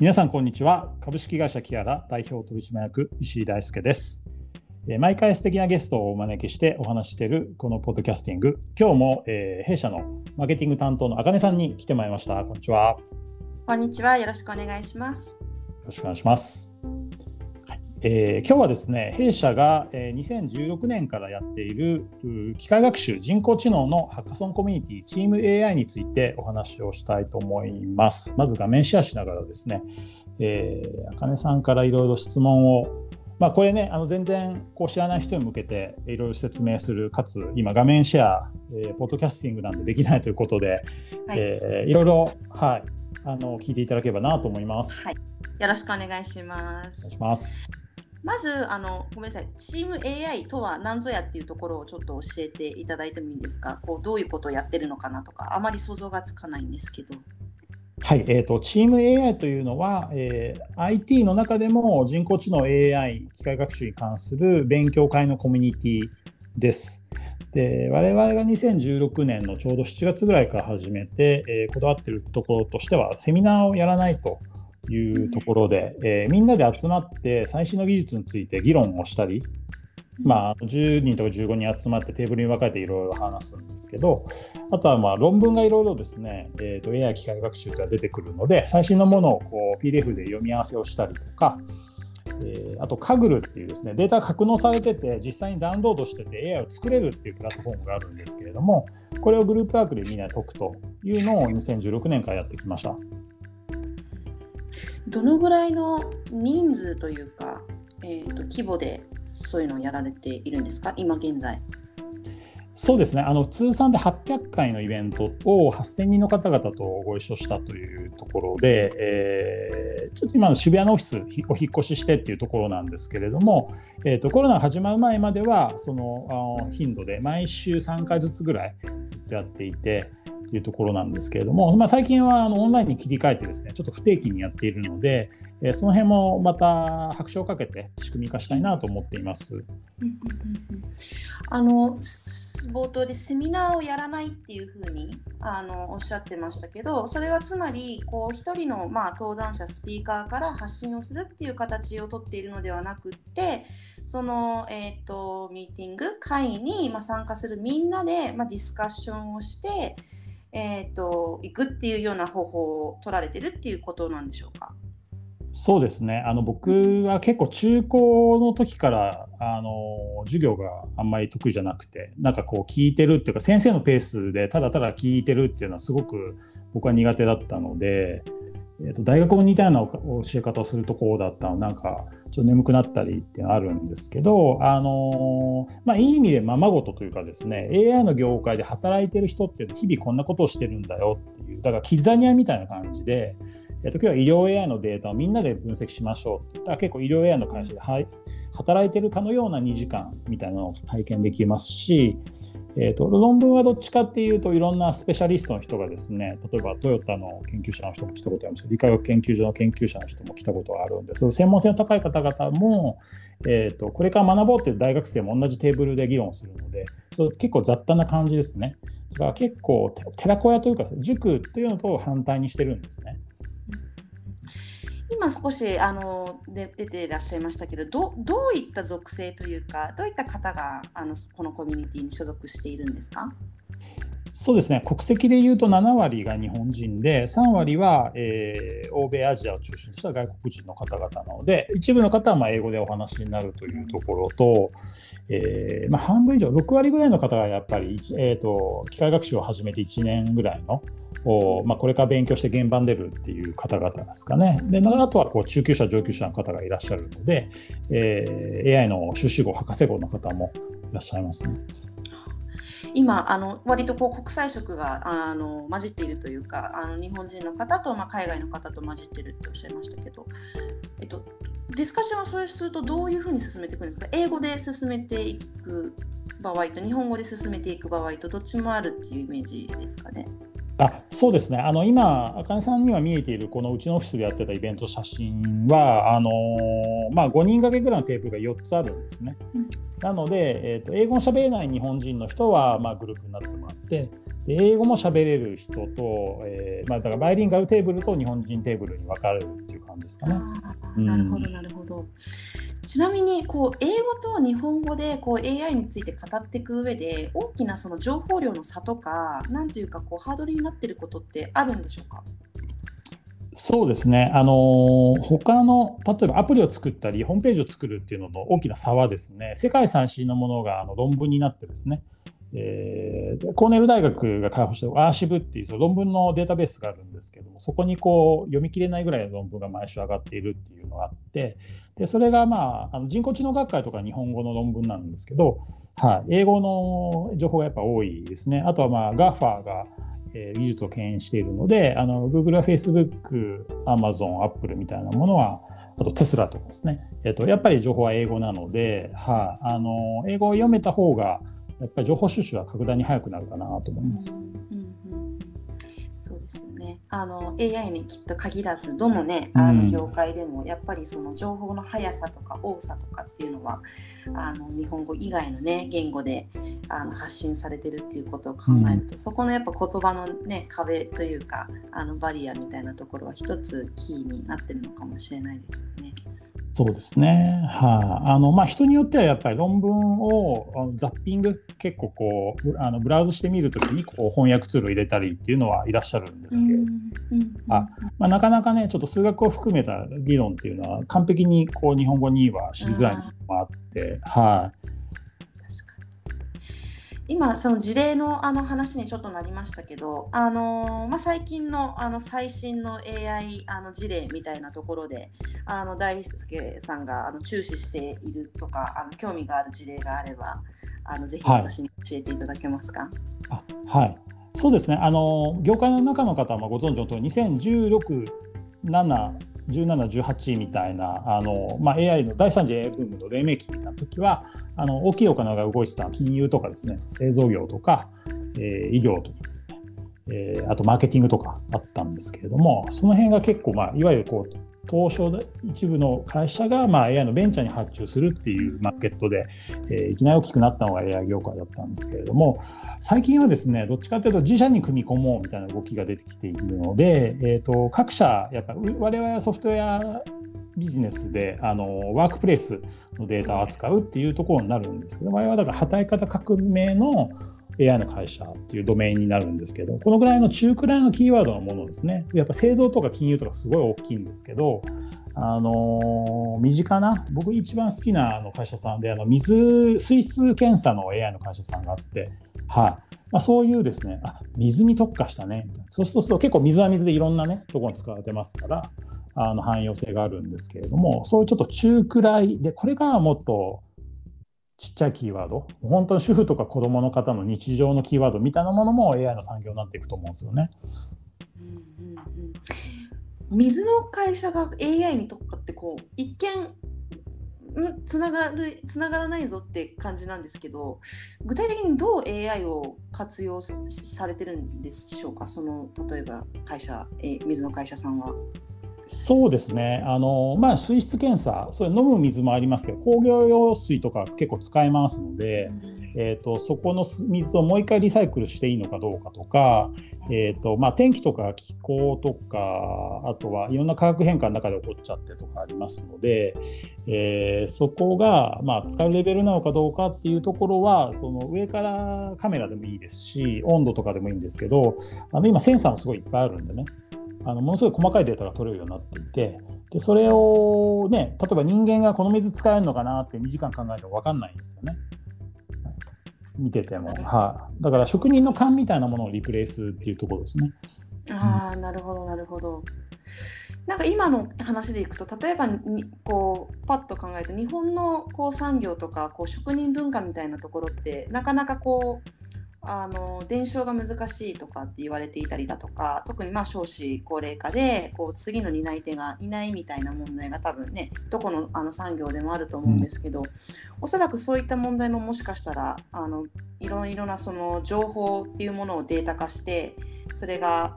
皆さんこんにちは。株式会社キアラ代表取締役石井大輔です。毎回素敵なゲストをお招きしてお話ししているこのポッドキャスティング。今日も、えー、弊社のマーケティング担当のあかねさんに来てもらいました。こんにちは。こんにちは。よろしくお願いします。よろしくお願いしますえー、今日はですね弊社が、えー、2016年からやっている機械学習人工知能のハッカソンコミュニティチーム AI についてお話をしたいと思います。まず画面シェアしながらですねあかねさんからいろいろ質問を。まあ、これね、あの全然こう知らない人に向けていろいろ説明する、かつ今、画面シェア、えー、ポッドキャスティングなんでできないということで、はい。えー、いろいろ、はい、あの聞いていただければなと思います。はい、よろしくお願いします。お願いしますまずあの、ごめんなさい、チーム AI とは何ぞやっていうところをちょっと教えていただいてもいいんですか、こうどういうことをやってるのかなとか、あまり想像がつかないんですけど。はい、えーと、チーム AI というのは、えー、IT の中でも人工知能 AI、機械学習に関する勉強会のコミュニティです。で我々が2016年のちょうど7月ぐらいから始めて、えー、こだわっているところとしては、セミナーをやらないというところで、えー、みんなで集まって最新の技術について議論をしたり、まあ、10人とか15人集まってテーブルに分かれていろいろ話すんですけど、あとはまあ論文がいろいろですね、えー、と AI 機械学習が出てくるので、最新のものをこう PDF で読み合わせをしたりとか、えー、あと、カグルっていうですね、データが格納されてて、実際にダウンロードしてて AI を作れるっていうプラットフォームがあるんですけれども、これをグループワークでみんなで解くというのを2016年からやってきました。どのぐらいの人数というか、えーと、規模でそういうのをやられているんですか、今現在。そうですねあの通算で800回のイベントを8000人の方々とご一緒したというところで、えー、ちょっと今の渋谷のオフィスお引越ししてっていうところなんですけれども、えーと、コロナが始まる前まではその頻度で毎週3回ずつぐらいずっとやっていて。というところなんですけれども、まあ、最近はあのオンラインに切り替えてですねちょっと不定期にやっているので、えー、その辺もまた拍手をかけて仕組み化したいなと思っています。あの冒頭でセミナーをやらないっていうふうにあのおっしゃってましたけどそれはつまりこう一人の、まあ、登壇者スピーカーから発信をするっていう形をとっているのではなくってその、えーと、ミーティング会に、まあ、参加するみんなで、まあ、ディスカッションをしてえーと、行くっていうような方法を取られてるっていうことなんでしょうか？そうですねあの僕は結構中高の時からあの授業があんまり得意じゃなくてなんかこう聞いてるっていうか先生のペースでただただ聞いてるっていうのはすごく僕は苦手だったので、えーと、大学も似たような教え方をするとこうだったのなんかちょっと眠くなったりっていうのあるんですけど、あのまあ、いい意味でままごとというかですね AI の業界で働いてる人って日々こんなことをしてるんだよっていうだからキザニアみたいな感じで、えっと、今日は医療 AI のデータをみんなで分析しましょうだから結構医療 AI の会社で、はい、働いてるかのような2時間みたいなのを体験できますしえーと、論文はどっちかっていうといろんなスペシャリストの人がですね例えばトヨタの研究者の人も来たことあります。理化学研究所の研究者の人も来たことがあるんでそういう専門性の高い方々も、えーと、これから学ぼうっていう大学生も同じテーブルで議論するのでそれ結構雑多な感じですね。だから結構寺子屋というか塾っていうのと反対にしてるんですね。今少しあの出ていらっしゃいましたけどどどういった属性というかどういった方があのこのコミュニティに所属しているんですか？そうですね。国籍でいうと7割が日本人で3割は、えー、欧米アジアを中心とした外国人の方々なので一部の方はま英語でお話になるというところと、えーまあ、半分以上6割ぐらいの方がやっぱり、えーと機械学習を始めて1年ぐらいのを、まあ、これから勉強して現場に出るっていう方々ですかね。であとはこう中級者、上級者の方がいらっしゃるので、えー、AI の修士号、博士号の方もいらっしゃいますね。今あの割とこう国際色があの混じっているというかあの日本人の方と、まあ、海外の方と混じってるっておっしゃいましたけど、えっと、ディスカッションはそうするとどういうふうに進めていくんですか？英語で進めていく場合と日本語で進めていく場合とどっちもあるっていうイメージですかね？あそうですねあの今、あかねさんには見えているこのうちのオフィスでやってたイベント写真はあのー、まあ、5人掛けぐらいのテープが4つあるんですね。うん、なので、えーと、英語を喋れない日本人の人は、まあ、グループになってもらってで英語も喋れる人と、えーまあ、だからバイリンガルテーブルと日本人テーブルに分かれるっていう感じですかね。なるほどなるほど。ちなみにこう英語と日本語でこう AI について語っていく上で大きなその情報量の差とかなんというかこうハードルになっていることってあるんでしょうか？そうですね、あの他の例えばアプリを作ったり、ホームページを作るっていうのの大きな差は、ですね世界最新のものがあの論文になってですね、えー、コーネル大学が開発したアーシブっていうその論文のデータベースがあるんですけども、そこにこう読み切れないぐらいの論文が毎週上がっているっていうのがあって、でそれが、まあ、あの人工知能学会とか日本語の論文なんですけど、はい、英語の情報がやっぱ多いですね。あとは、まあ、GAFA がえ技術を牽引しているので、あの Google や Facebook、Amazon、Apple みたいなものは、あとテスラとかですね、えっと、やっぱり情報は英語なので、はあ、あの英語を読めた方が、やっぱり情報収集は格段に早くなるかなと思います。うんそうですよねあの AI にきっと限らずどのねあの業界でもやっぱりその情報の速さとか多さとかっていうのはあの日本語以外のね言語であの発信されてるっていうことを考えると、うん、そこのやっぱ言葉のね壁というかあのバリアみたいなところは一つキーになってるのかもしれないですよね。そうですね、はい、あ、のまあ、人によってはやっぱり論文をザッピング結構こうあのブラウズしてみるときにこう翻訳ツールを入れたりっていうのはいらっしゃるんですけど、あまあ、なかなかねちょっと数学を含めた議論っていうのは完璧にこう日本語にはしづらいのもあって、はい、今その事例のあの話にちょっとなりましたけど、あのまあ、最近のあの最新の AI あの事例みたいなところであの大輔さんがあの注視しているとかあの興味がある事例があればあのぜひ私に教えていただけますか？はい、あはい。そうですね。あの業界の中の方はご存知の通り2016、7 17、18みたいなあの、まあ、AI の第3次 AI ブームの黎明期みたいな時はあの大きいお金が動いてた金融とかですね製造業とか、えー、医療とかですね、えー、あとマーケティングとかあったんですけれどもその辺が結構、まあ、いわゆるこう東証一部の会社が、まあ、AI のベンチャーに発注するっていうマーケットで、え、いきなり大きくなったのが AI 業界だったんですけれども最近はですねどっちかというと自社に組み込もうみたいな動きが出てきているので、えーと、各社やっぱ我々はソフトウェアビジネスであのワークプレイスのデータを扱うっていうところになるんですけど我々はだから働き方革命の AI の会社っていうドメインになるんですけど、このぐらいの中くらいのキーワードのものですね。やっぱ製造とか金融とかすごい大きいんですけど、あの身近な、僕一番好きなあの会社さんで、あの水、水質検査の AI の会社さんがあって、はい。まあ、そういうですね、あ水に特化したね、そうすると結構水は水でいろんなね、ところに使われてますから、あの汎用性があるんですけれども、そういうちょっと中くらいで、これからはもっとちっちゃいキーワード、本当に主婦とか子どもの方の日常のキーワードみたいなものも AI の産業になっていくと思うんですよね。うんうんうん、水の会社が AI に特化ってこう一見つながるつながらないぞって感じなんですけど具体的にどう AI を活用されてるんでしょうか？その例えば会社、え水の会社さんは。そうですね、あのまあ、水質検査、それ飲む水もありますけど、工業用水とか結構使えますので、えーと、そこの水をもう一回リサイクルしていいのかどうかとか、えーとまあ、天気とか気候とか、あとはいろんな化学変化の中で起こっちゃってとかありますので、えー、そこが、まあ、使うレベルなのかどうかっていうところは、その上からカメラでもいいですし、温度とかでもいいんですけど、あの今、センサーもすごいいっぱいあるんでね。あのものすごい細かいデータが取れるようになっていてでそれをね例えば人間がこの水使えるのかなって2時間考えても分かんないんですよね。見てても、はい、だから職人の勘みたいなものをリプレイスっていうところですね。ああ、なるほどなるほど。なんか今の話でいくと例えばにこうパッと考えると日本のこう産業とかこう職人文化みたいなところってなかなかこうあの伝承が難しいとかって言われていたりだとか特にまあ少子高齢化でこう次の担い手がいないみたいな問題が多分ねどこのあの産業でもあると思うんですけど、うん、おそらくそういった問題ももしかしたらあのいろいろなその情報っていうものをデータ化してそれが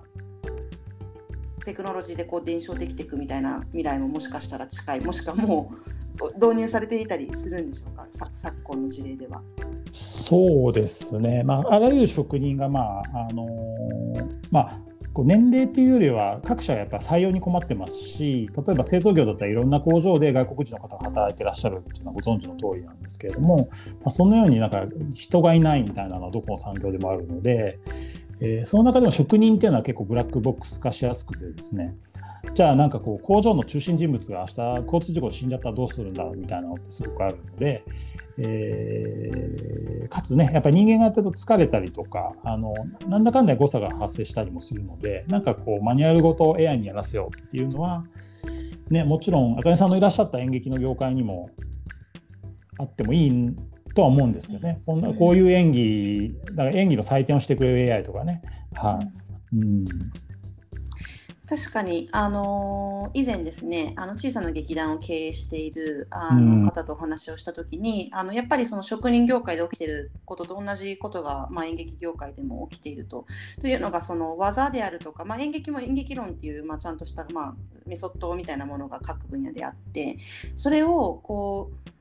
テクノロジーでこう伝承できていくみたいな未来ももしかしたら近いもしくはもう導入されていたりするんでしょうか？昨今の事例では。そうですね、まあ、あらゆる職人が、まああの、まあ、こう年齢っていうよりは各社やっぱ採用に困ってますし例えば製造業だったらいろんな工場で外国人の方が働いてらっしゃるっていうのはご存知の通りなんですけれども、まあ、そのようになんか人がいないみたいなのはどこの産業でもあるので、えー、その中でも職人っていうのは結構ブラックボックス化しやすくてですね。じゃあなんかこう工場の中心人物が明日交通事故で死んじゃったらどうするんだみたいなのってすごくあるので、えー、かつねやっぱり人間がやってると疲れたりとかあのなんだかんだ誤差が発生したりもするのでなんかこうマニュアルごと AI にやらせようっていうのは、ね、もちろんあかねさんのいらっしゃった演劇の業界にもあってもいいとは思うんですけどね。こんなこういう演技だから演技の採点をしてくれる AI とかね。はい、うん確かに、あのー、以前ですねあの小さな劇団を経営しているあの方とお話をした時に、うん、あのやっぱりその職人業界で起きていることと同じことが、まあ、演劇業界でも起きていると。というのがその技であるとか、まあ、演劇も演劇論っていう、まあ、ちゃんとした、まあ、メソッドみたいなものが各分野であってそれをこう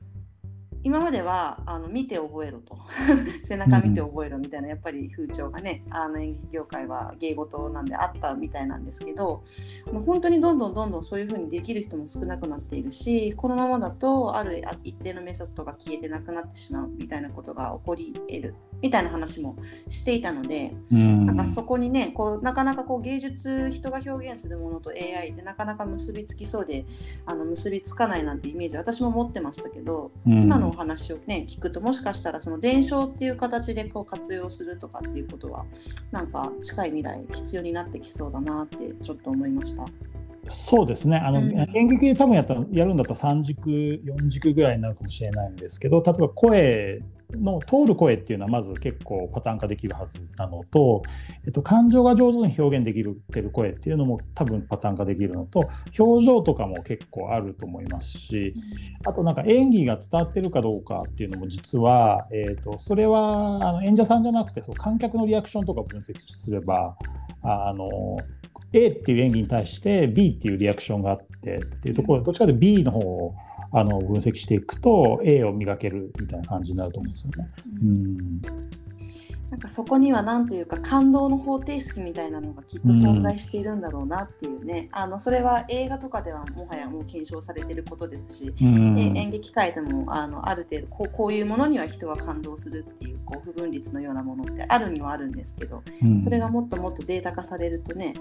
今まではあの見て覚えろと。背中見て覚えろみたいなやっぱり風潮がねあの演劇業界は芸事なんであったみたいなんですけどもう本当にどんどんどんどんそういう風にできる人も少なくなっているしこのままだとある一定のメソッドが消えてなくなってしまうみたいなことが起こり得るみたいな話もしていたので、うん、なんかそこにねこうなかなかこう芸術人が表現するものと AI ってなかなか結びつきそうであの結びつかないなんてイメージ私も持ってましたけど、うん、今のお話をね聞くともしかしたらその伝承っていう形でこう活用するとかっていうことはなんか近い未来必要になってきそうだなってちょっと思いました。そうですねあの、うん、演劇で多分やったやるんだったら3軸4軸ぐらいになるかもしれないんですけど例えば声の通る声っていうのはまず結構パターン化できるはずなのと、えっと、感情が上手に表現できるてる声っていうのも多分パターン化できるのと表情とかも結構あると思いますしあとなんか演技が伝わってるかどうかっていうのも実は、えっと、それはあの演者さんじゃなくてそう観客のリアクションとか分析すればあの A っていう演技に対して B っていうリアクションがあってっていうところどっちかというと B の方をあの分析していくと A を磨けるみたいな感じになると思うんですよね。うんなんかそこには何というか感動の方程式みたいなのがきっと存在しているんだろうなっていうね、うん、あのそれは映画とかではもはやもう検証されてることですし、うん、演劇界でもあのある程度こうこういうものには人は感動するっていうこう不分率のようなものってあるにはあるんですけど、うん、それがもっともっとデータ化されるとね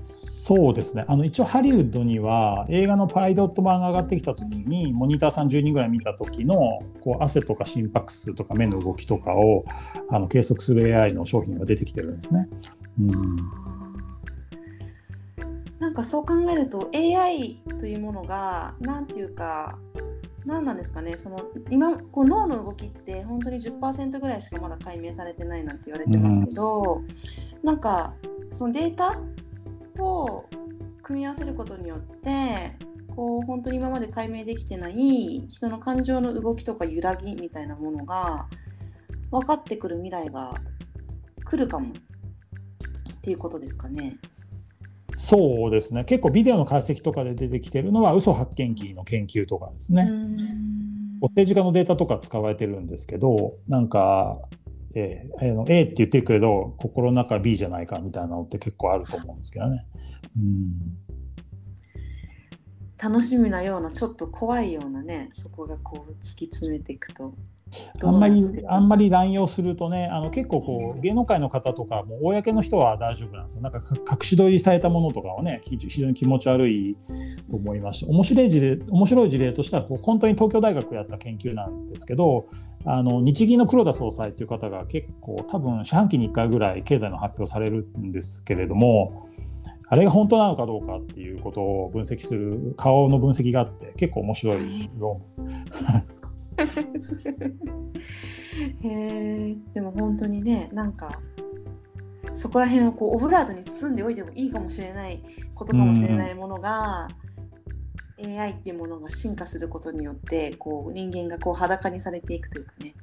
そうですね。あの一応ハリウッドには映画のパイロット版が上がってきた時にモニターさん10人ぐらい見た時のこう汗とか心拍数とか目の動きとかをあの計測する AI の商品が出てきてるんですね。うん。なんかそう考えると AI というものが何ていうか何なんですかね。その今こう脳の動きって本当に10%ぐらいしかまだ解明されてないなんて言われてますけど、うん、なんかそのデータと組み合わせることによってこう本当に今まで解明できてない人の感情の動きとか揺らぎみたいなものが分かってくる未来が来るかもっていうことですかね。そうですね結構ビデオの解析とかで出てきてるのは嘘発見器の研究とかですね。政治家のデータとか使われてるんですけどなんかえー、の A って言ってるけど心の中 B じゃないかみたいなのって結構あると思うんですけどね。うん、楽しみなようなちょっと怖いようなねそこがこう突き詰めていくとあんまりあんまり乱用するとねあの結構こう芸能界の方とかも公の人は大丈夫なんですよ。なんか隠し撮りされたものとかはね非常に気持ち悪いと思いますし面白い事例面白い事例としてはこう本当に東京大学やった研究なんですけどあの日銀の黒田総裁という方が結構多分四半期に1回ぐらい経済の発表されるんですけれどもあれが本当なのかどうかっていうことを分析する顔の分析があって結構面白い論 へえでも本当にねなんかそこら辺をこうオブラートに包んでおいてもいいかもしれないことかもしれないものが、うん、AI っていうものが進化することによってこう人間がこう裸にされていくというかね。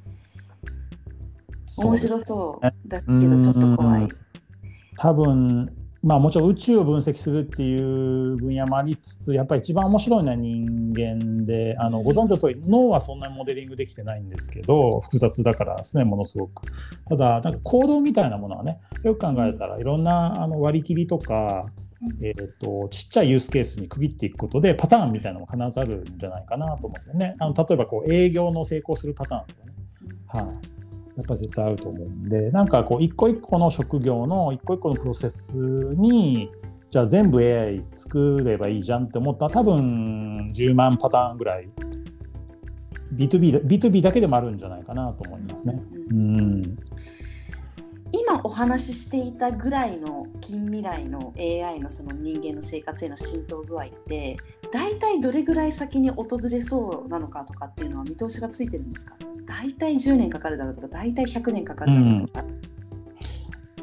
面白そうだけどちょっと怖い。多分まあもちろん宇宙を分析するっていう分野もありつつやっぱり一番面白いのは人間であのご存知の通り脳はそんなにモデリングできてないんですけど複雑だからですねものすごく。ただなんか行動みたいなものはねよく考えたらいろんなあの割り切りとかえーと、ちっちゃいユースケースに区切っていくことでパターンみたいなのも必ずあるんじゃないかなと思うんですよね。あの例えばこう営業の成功するパターンとかね、はい、やっぱ絶対あると思うんでなんかこう一個一個の職業の一個一個のプロセスにじゃあ全部 AI 作ればいいじゃんって思ったら多分10万パターンぐらい B2B, B2B だけでもあるんじゃないかなと思いますね。うん今お話ししていたぐらいの近未来の AI のその人間の生活への浸透具合って大体どれぐらい先に訪れそうなのかとかっていうのは見通しがついてるんですか？大体10年かかるだろうとか大体100年かかるだろうとか。うん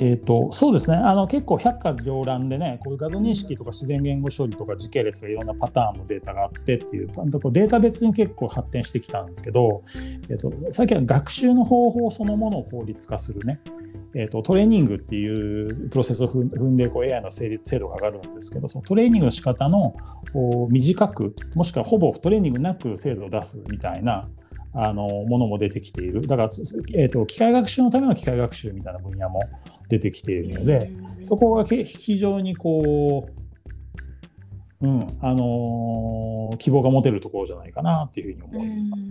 えーと、そうですね。あの結構百花繚乱でねこういう画像認識とか自然言語処理とか時系列とかいろんなパターンのデータがあってっていうデータ別に結構発展してきたんですけど、えーと、最近は学習の方法そのものを効率化するね、えーと、トレーニングっていうプロセスを踏んでこう AI の精度が上がるんですけどそのトレーニングの仕方の短くもしくはほぼトレーニングなく精度を出すみたいなあのものも出てきている。だから、えーと、機械学習のための機械学習みたいな分野も出てきているので、そこが非常にこう、うんあのー、希望が持てるところじゃないかなっていうふうに思います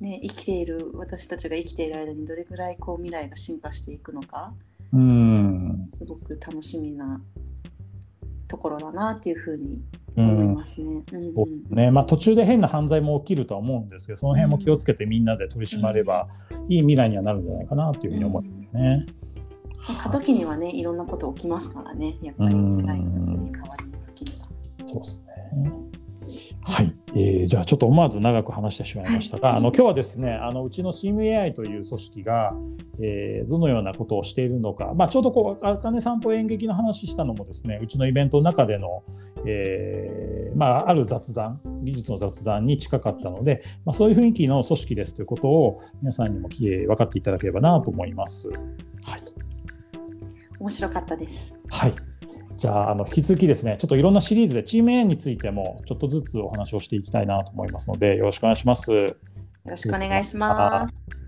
ね。生きている私たちが生きている間にどれぐらいこう未来が進化していくのか、うん、すごく楽しみなところだなっていうふうに思いますね。うんねまあ、途中で変な犯罪も起きるとは思うんですけどその辺も気をつけてみんなで取り締まれば、いい未来にはなるんじゃないかなというふうに思いますね。過渡期にはねいろんなこと起きますからねやっぱり時代が移り変わりの時には。そうですね。はい、えー、じゃあちょっと思わず長く話してしまいましたが、あの今日はですねあのうちの CMAI という組織が、えー、どのようなことをしているのか、まあ、ちょうどこうあかねさんと演劇の話したのもですねうちのイベントの中での、えー、まあ、ある雑談技術の雑談に近かったので、まあ、そういう雰囲気の組織ですということを皆さんにも、えー、分かっていただければなと思います。はい、面白かったです。はいじゃあ、あの引き続きですね、ちょっといろんなシリーズでチーム A についてもちょっとずつお話をしていきたいなと思いますので、よろしくお願いします。よろしくお願いします。